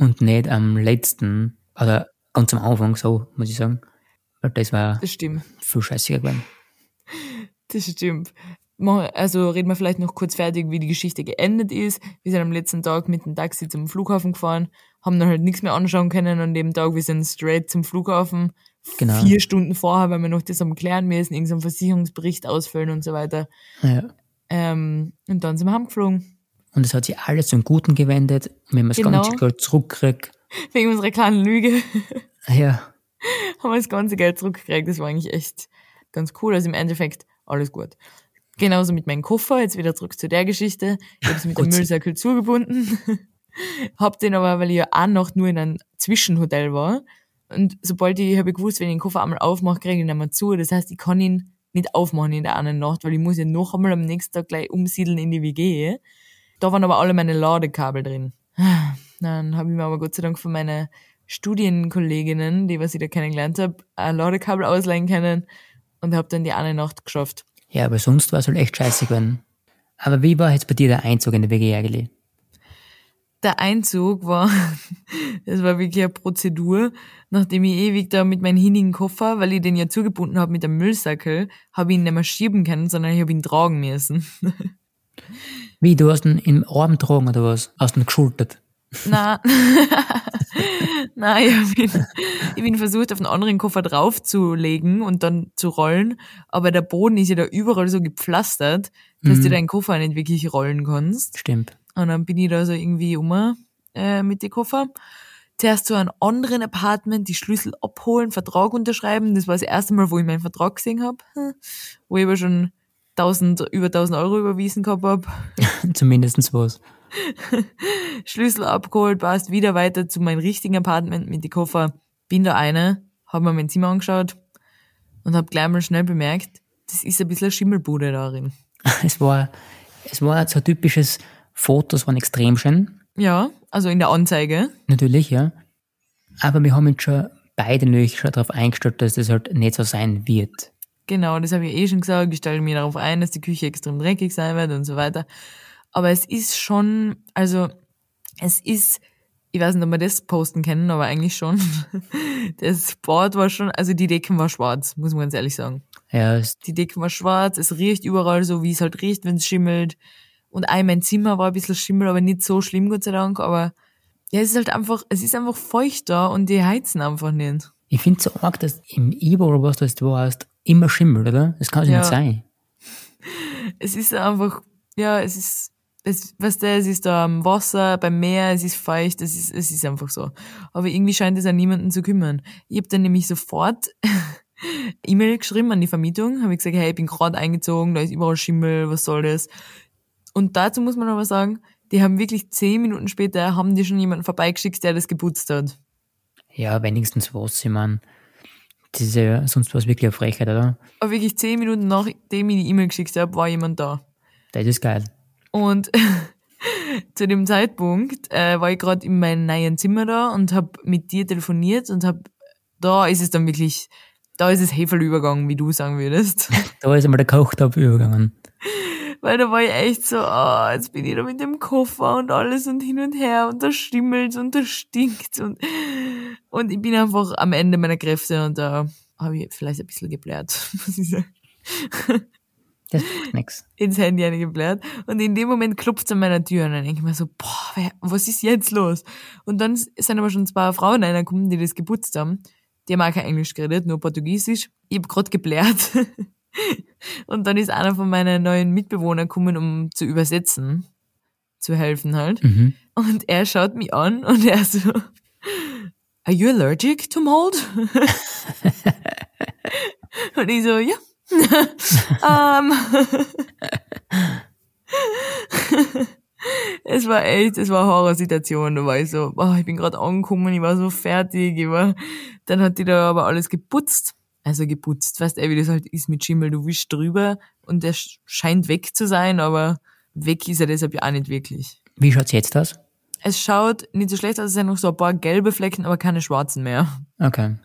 und nicht am letzten, oder ganz am Anfang, so muss ich sagen. Weil das war das stimmt. viel scheißiger geworden. Das stimmt. Also reden wir vielleicht noch kurz fertig, wie die Geschichte geendet ist. Wir sind am letzten Tag mit dem Taxi zum Flughafen gefahren, haben dann halt nichts mehr anschauen können an dem Tag. Wir sind straight zum Flughafen. Genau. Vier Stunden vorher, weil wir noch das am klären müssen, irgendeinen Versicherungsbericht ausfüllen und so weiter. Ja. Ähm, und dann sind wir heimgeflogen. und es hat sich alles zum Guten gewendet. Und wenn man das Genau. ganze Geld zurückkriegt, (laughs) Wegen unserer kleinen Lüge ja, (laughs) haben wir das ganze Geld zurückgekriegt. Das war eigentlich echt ganz cool. Also im Endeffekt alles gut. Genauso mit meinem Koffer, jetzt wieder zurück zu der Geschichte. Ich habe es mit dem. Müllsackel zugebunden. (laughs) hab den aber, weil ich ja auch noch nur in einem Zwischenhotel war. Und sobald ich, habe ich gewusst, wenn ich den Koffer einmal aufmache, kriege ich ihn mehr zu. Das heißt, ich kann ihn nicht aufmachen in der einen Nacht, weil ich muss ja noch einmal am nächsten Tag gleich umsiedeln in die WG. Da waren aber alle meine Ladekabel drin. (sighs) Dann habe ich mir aber Gott sei Dank von meinen Studienkolleginnen, die was ich da kennengelernt habe, ein Ladekabel ausleihen können und habe dann die eine Nacht geschafft. ja, aber sonst war es halt echt scheiße gewesen. Aber wie war jetzt bei dir der Einzug in die WG eigentlich? Der Einzug war, (laughs) das war wirklich eine Prozedur. Nachdem ich ewig da mit meinem hinigen Koffer, weil ich den ja zugebunden habe mit dem Müllsackel, habe ich ihn nicht mehr schieben können, sondern ich habe ihn tragen müssen. (laughs) Wie, du hast ihn im Arm getragen oder was? Hast ihn geschultert? Na, (laughs) Nein, ich hab ihn, ich bin versucht, auf einen anderen Koffer draufzulegen und dann zu rollen, aber der Boden ist ja da überall so gepflastert, dass Mhm. du deinen Koffer nicht wirklich rollen kannst. Stimmt. Und dann bin ich da so irgendwie um äh, mit den Koffer. Zuerst zu einem anderen Apartment, die Schlüssel abholen, Vertrag unterschreiben. Das war das erste Mal, wo ich meinen Vertrag gesehen hab, wo ich aber schon 1000, über 1000 Euro überwiesen gehabt hab. (laughs) Zumindestens was. (laughs) Schlüssel abgeholt, passt wieder weiter zu meinem richtigen Apartment mit den Koffer. Bin da eine, hab mir mein Zimmer angeschaut und hab gleich mal schnell bemerkt, das ist ein bisschen eine Schimmelbude darin. (laughs) Es war, es war so ein typisches Fotos waren extrem schön, Ja, also in der Anzeige. natürlich, ja. Aber wir haben uns schon beide natürlich schon darauf eingestellt, dass das halt nicht so sein wird. Genau, das habe ich eh schon gesagt. Ich stelle mir darauf ein, dass die Küche extrem dreckig sein wird und so weiter. Aber es ist schon, also es ist, ich weiß nicht, ob wir das posten können, aber eigentlich schon. (laughs) Das Bad war schon, also die Decken war schwarz, muss man ganz ehrlich sagen. Ja, Die Decken war schwarz, es riecht überall so, wie es halt riecht, wenn es schimmelt. Und auch mein Zimmer war ein bisschen Schimmel, aber nicht so schlimm, Gott sei Dank. Aber ja, es ist halt einfach, es ist einfach feucht da und die heizen einfach nicht. ich finde so arg, dass im Ibo oder was das du hast, immer schimmelt, oder? Das kann Ja. nicht sein. (laughs) es ist einfach, ja, es ist, es, weißt du, es ist da am Wasser, beim Meer, es ist feucht, es ist, es ist einfach so. Aber irgendwie scheint es an niemanden zu kümmern. Ich habe dann nämlich sofort (laughs) E-Mail geschrieben an die Vermietung, habe ich gesagt, hey, ich bin gerade eingezogen, da ist überall Schimmel, was soll das? Und dazu muss man aber sagen, die haben wirklich zehn Minuten später, haben die schon jemanden vorbeigeschickt, der das geputzt hat. Ja, wenigstens was, ich mein, das ist ja sonst was wirklich eine Frechheit, oder? Aber wirklich zehn Minuten nachdem ich die E-Mail geschickt habe, war jemand da. Das ist geil. Und (laughs) zu dem Zeitpunkt äh, war ich gerade in meinem neuen Zimmer da und habe mit dir telefoniert und habe da ist es dann wirklich, da ist es Hefelübergang, wie du sagen würdest. (laughs) Da ist einmal der Kochtopf übergegangen. (laughs) Weil da war ich echt so, ah, jetzt bin ich da mit dem Koffer und alles und hin und her und da schimmelt und da stinkt und, und ich bin einfach am Ende meiner Kräfte und da habe ich vielleicht ein bisschen geblärt, (laughs) muss ich sagen. Das macht nix. ins Handy eingebläht. Und in dem Moment klopft es an meiner Tür und dann denke ich mir so, boah, wer, was ist jetzt los? Und dann sind aber schon zwei Frauen reingekommen, die das geputzt haben. Die haben auch kein Englisch geredet, nur Portugiesisch. Ich hab grad geblärt. (laughs) und dann ist einer von meinen neuen Mitbewohnern gekommen, um zu übersetzen, zu helfen halt. Mhm. Und er schaut mich an und er so, Are you allergic to mold? (laughs) und ich so, ja. (laughs) ähm. es war echt, es war eine Horrorsituation. Da war ich so, boah, ich bin gerade angekommen, ich war so fertig, ich war, dann hat die da aber alles geputzt. Also geputzt, weißt du, wie das halt ist mit Schimmel, du wischst drüber und der sch- scheint weg zu sein, aber weg ist er deshalb ja auch nicht wirklich. Wie schaut's jetzt aus? Es schaut nicht so schlecht aus, es sind noch so ein paar gelbe Flecken, aber keine schwarzen mehr. Okay.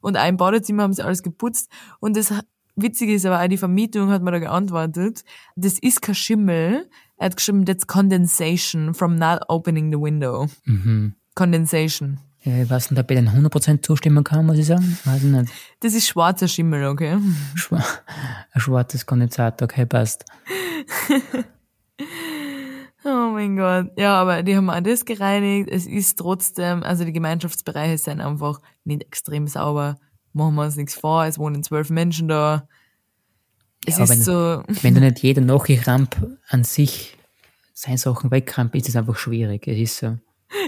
Und ein Badezimmer haben sie alles geputzt. Und das Witzige ist aber auch, die Vermietung hat mir da geantwortet, das ist kein Schimmel. Er hat geschrieben, that's condensation from not opening the window. Mhm. Condensation. Weiß nicht, ob ich den 100% zustimmen kann, muss ich sagen. Weiß ich nicht. Das ist schwarzer Schimmel, okay? Schwa ein schwarzes Kondensat, okay, passt. (laughs) Oh mein Gott. Ja, aber die haben auch das gereinigt. Es ist trotzdem, also die Gemeinschaftsbereiche sind einfach nicht extrem sauber. Machen wir uns nichts vor. Es wohnen zwölf Menschen da. Es Ja, ist wenn- so, Wenn da nicht jeder Nachrichramp an sich seine Sachen wegkramt, ist es einfach schwierig. Es ist so.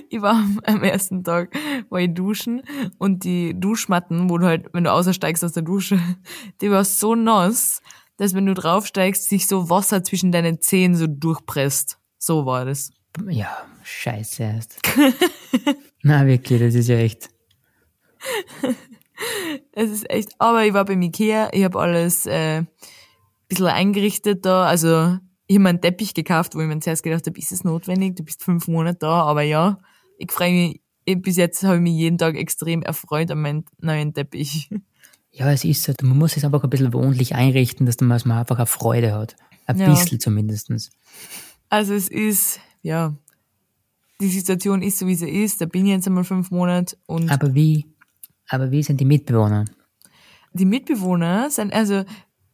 Ich war am ersten Tag, war ich duschen und die Duschmatten, wo du halt, wenn du aussteigst aus der Dusche, (laughs) die war so nass, dass wenn du draufsteigst, sich so Wasser zwischen deinen Zehen so durchpresst. So war das. Ja, scheiße erst. (laughs) Na wirklich, das ist ja echt. (laughs) Es ist echt, aber ich war beim Ikea, ich habe alles äh, ein bisschen eingerichtet da, also ich habe mir einen Teppich gekauft, wo ich mir zuerst gedacht habe, ist es notwendig, du bist fünf Monate da, aber ja, ich freue mich, bis jetzt habe ich mich jeden Tag extrem erfreut an meinen neuen Teppich. Ja, es ist so, man muss es einfach ein bisschen wohnlich einrichten, dass man einfach eine Freude hat. Ein Ja. bisschen zumindestens. Also es ist, ja, die Situation ist so, wie sie ist, da bin ich jetzt einmal fünf Monate und Aber wie, aber wie sind die Mitbewohner? die Mitbewohner sind, also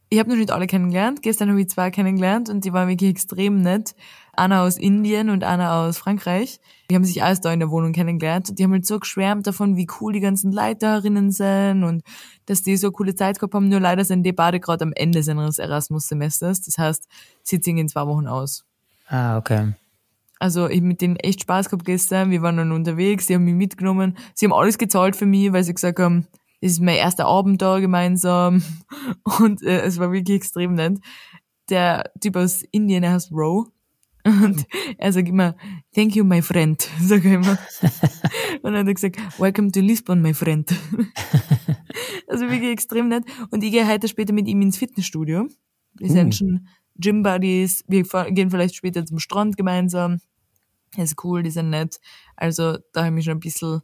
ich habe noch nicht alle kennengelernt. Gestern habe ich zwei kennengelernt und die waren wirklich extrem nett. Einer aus Indien und einer aus Frankreich. Die haben sich alles da in der Wohnung kennengelernt. Und die haben halt so geschwärmt davon, wie cool die ganzen Leiterinnen sind und dass die so eine coole Zeit gehabt haben. Nur leider sind die beide gerade am Ende seines Erasmus-Semesters. Das heißt, sie ziehen in zwei Wochen aus. Ah, okay. Also ich mit denen echt Spaß gehabt gestern. Wir waren dann unterwegs, sie haben mich mitgenommen. Sie haben alles gezahlt für mich, weil sie gesagt haben, es ist mein erster Abend da gemeinsam. (laughs) Und äh, es war wirklich extrem nett. Der Typ aus Indien, er heißt Ro. Und er sagt immer, thank you, my friend, (laughs) sag er immer. Und dann hat er gesagt, welcome to Lisbon, my friend. (laughs) Also wirklich extrem nett. Und ich gehe heute später mit ihm ins Fitnessstudio. Wir Uh. sind schon Gym Buddies. Wir gehen vielleicht später zum Strand gemeinsam. Das ist cool, die sind nett. Also da habe ich mich schon ein bisschen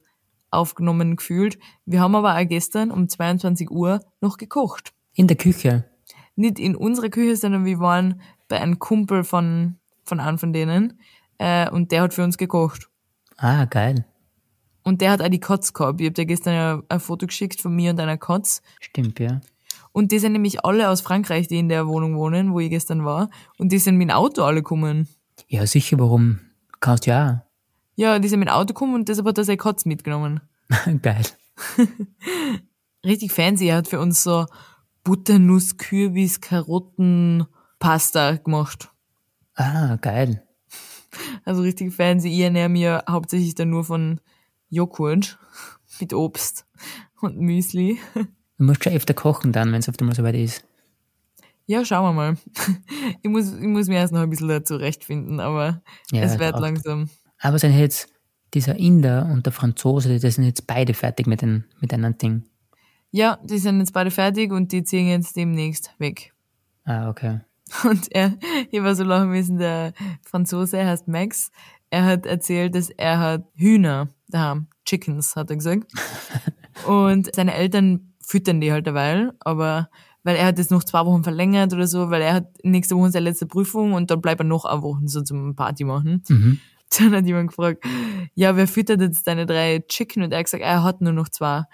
aufgenommen gefühlt. Wir haben aber auch gestern um 22 Uhr noch gekocht. In der Küche. Nicht in unserer Küche, sondern wir waren bei einem Kumpel von, von einem von denen. Äh, und der hat für uns gekocht. Ah, geil. Und der hat auch die Katz gehabt. Ich habe dir gestern ja ein Foto geschickt von mir und einer Katz. Stimmt, ja. Und die sind nämlich alle aus Frankreich, die in der Wohnung wohnen, wo ich gestern war. Und die sind mit dem Auto alle gekommen. Ja, sicher, warum? Kannst ja Ja, die sind mit dem Auto gekommen und deshalb hat er seine Katz mitgenommen. (laughs) geil. (laughs) Richtig fancy. Er hat für uns so Butternuss, Kürbis, Karotten, Pasta gemacht. Ah, geil. Also richtig fancy. Ich ernähre mir hauptsächlich dann nur von Joghurt mit Obst und Müsli. Du musst schon öfter kochen dann, wenn es auf einmal soweit ist. Ja, schauen wir mal. Ich muss, ich muss mir erst noch ein bisschen da zurechtfinden, aber Ja, es wird langsam. Aber sind jetzt dieser Inder und der Franzose, die sind jetzt beide fertig mit, den, mit einem Ding. Ja, die sind jetzt beide fertig und die ziehen jetzt demnächst weg. Ah, okay. Und er, ich war so lachen müssen, der Franzose, er heißt Max, er hat erzählt, dass er hat Hühner daheim, Chickens, hat er gesagt. (laughs) Und seine Eltern füttern die halt derweil, aber weil er hat das noch zwei Wochen verlängert oder so, weil er hat nächste Woche seine letzte Prüfung und dann bleibt er noch eine Woche so zum Party machen. Mhm. (laughs) Dann hat jemand gefragt, ja, wer füttert jetzt deine drei Chicken? Und er hat gesagt, er hat nur noch zwei.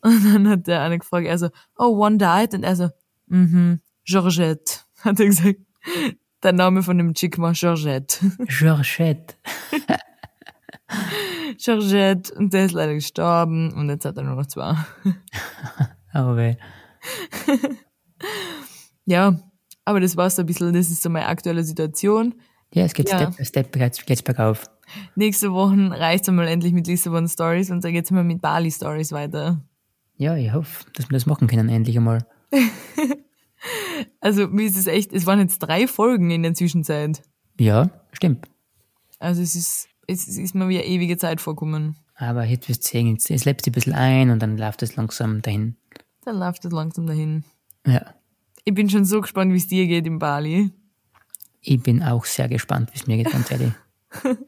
Und dann hat der eine gefragt, er so, oh, one died? Und er so, mhm, Georgette, hat er gesagt. Der Name von dem Chick war Georgette. Georgette. Georgette. Und der ist leider gestorben und jetzt hat er nur noch zwei. Aber (laughs) weh. Ja, aber das war's so ein bisschen, das ist so meine aktuelle Situation. Ja, es geht Ja. Step by Step geht's, geht's bergauf. Nächste Woche reicht's einmal endlich mit Lissabon Stories und dann geht's mal mit Bali Stories weiter. Ja, ich hoffe, dass wir das machen können, endlich einmal. (laughs) Also mir ist es echt, es waren jetzt drei Folgen in der Zwischenzeit. Ja, stimmt. Also es ist, es ist mir wie eine ewige Zeit vorkommen. Aber jetzt wirst du sehen, jetzt- es lebt ein bisschen ein und dann läuft es langsam dahin. Dann läuft es langsam dahin. Ja. Ich bin schon so gespannt, wie es dir geht in Bali. Ich bin auch sehr gespannt, wie es mir geht, ganz ehrlich. (laughs)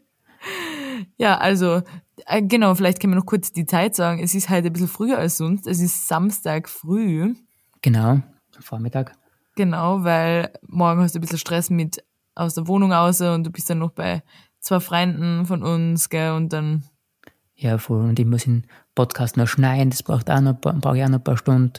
Ja, also, äh, genau, vielleicht können wir noch kurz die Zeit sagen. Es ist heute ein bisschen früher als sonst. Es ist Samstag früh. Genau, Vormittag. Genau, weil morgen hast du ein bisschen Stress mit aus der Wohnung raus und du bist dann noch bei zwei Freunden von uns, gell, und dann, Ja, voll. Und ich muss den Podcast noch schneiden, das braucht auch noch, brauche ich auch noch ein paar Stunden.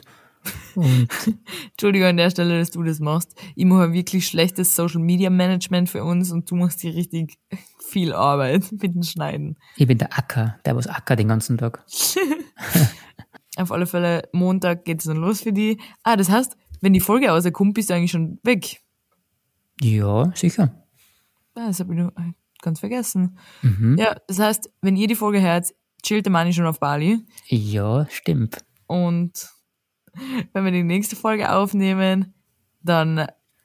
Und (laughs) Entschuldigung an der Stelle, dass du das machst. Ich mache wirklich schlechtes Social Media Management für uns und du machst hier richtig viel Arbeit (laughs) mit dem Schneiden. ich bin der Acker, der was Acker den ganzen Tag. (laughs) Auf alle Fälle, Montag geht's dann los für die. Ah, das heißt, wenn die Folge rauskommt, bist du eigentlich schon weg. Ja, sicher. Ah, Das habe ich noch ganz vergessen. Mhm. Ja, das heißt, wenn ihr die Folge hört, chillt der Manni schon auf Bali. Ja, stimmt. Und (laughs) wenn wir die nächste Folge aufnehmen, dann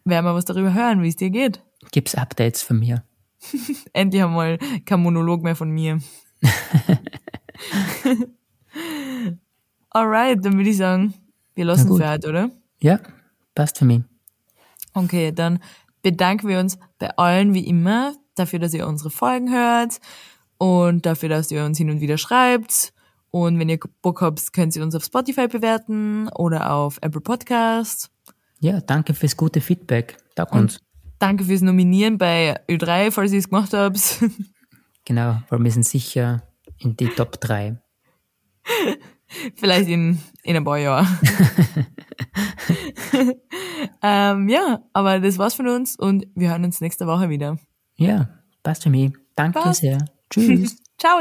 werden wir was darüber hören, wie es dir geht. Gibt's Updates von mir? (laughs) Endlich einmal kein Monolog mehr von mir. (laughs) Alright, dann würde ich sagen, wir lassen es für heute, oder? Ja, passt für mich. Okay, dann bedanken wir uns bei allen wie immer dafür, dass ihr unsere Folgen hört und dafür, dass ihr uns hin und wieder schreibt. Und wenn ihr Bock habt, könnt ihr uns auf Spotify bewerten oder auf Apple Podcasts. Ja, danke fürs gute Feedback. Taugt uns. Danke fürs Nominieren bei Ö3, falls ihr es gemacht habt. Genau, weil wir sind sicher in die Top 3. (laughs) (laughs) Vielleicht in, in ein paar Jahren. (laughs) ähm, ja, aber das war's von uns und wir hören uns nächste Woche wieder. Ja, passt für mich. Danke Passt. sehr. (laughs) Tschüss. Ciao!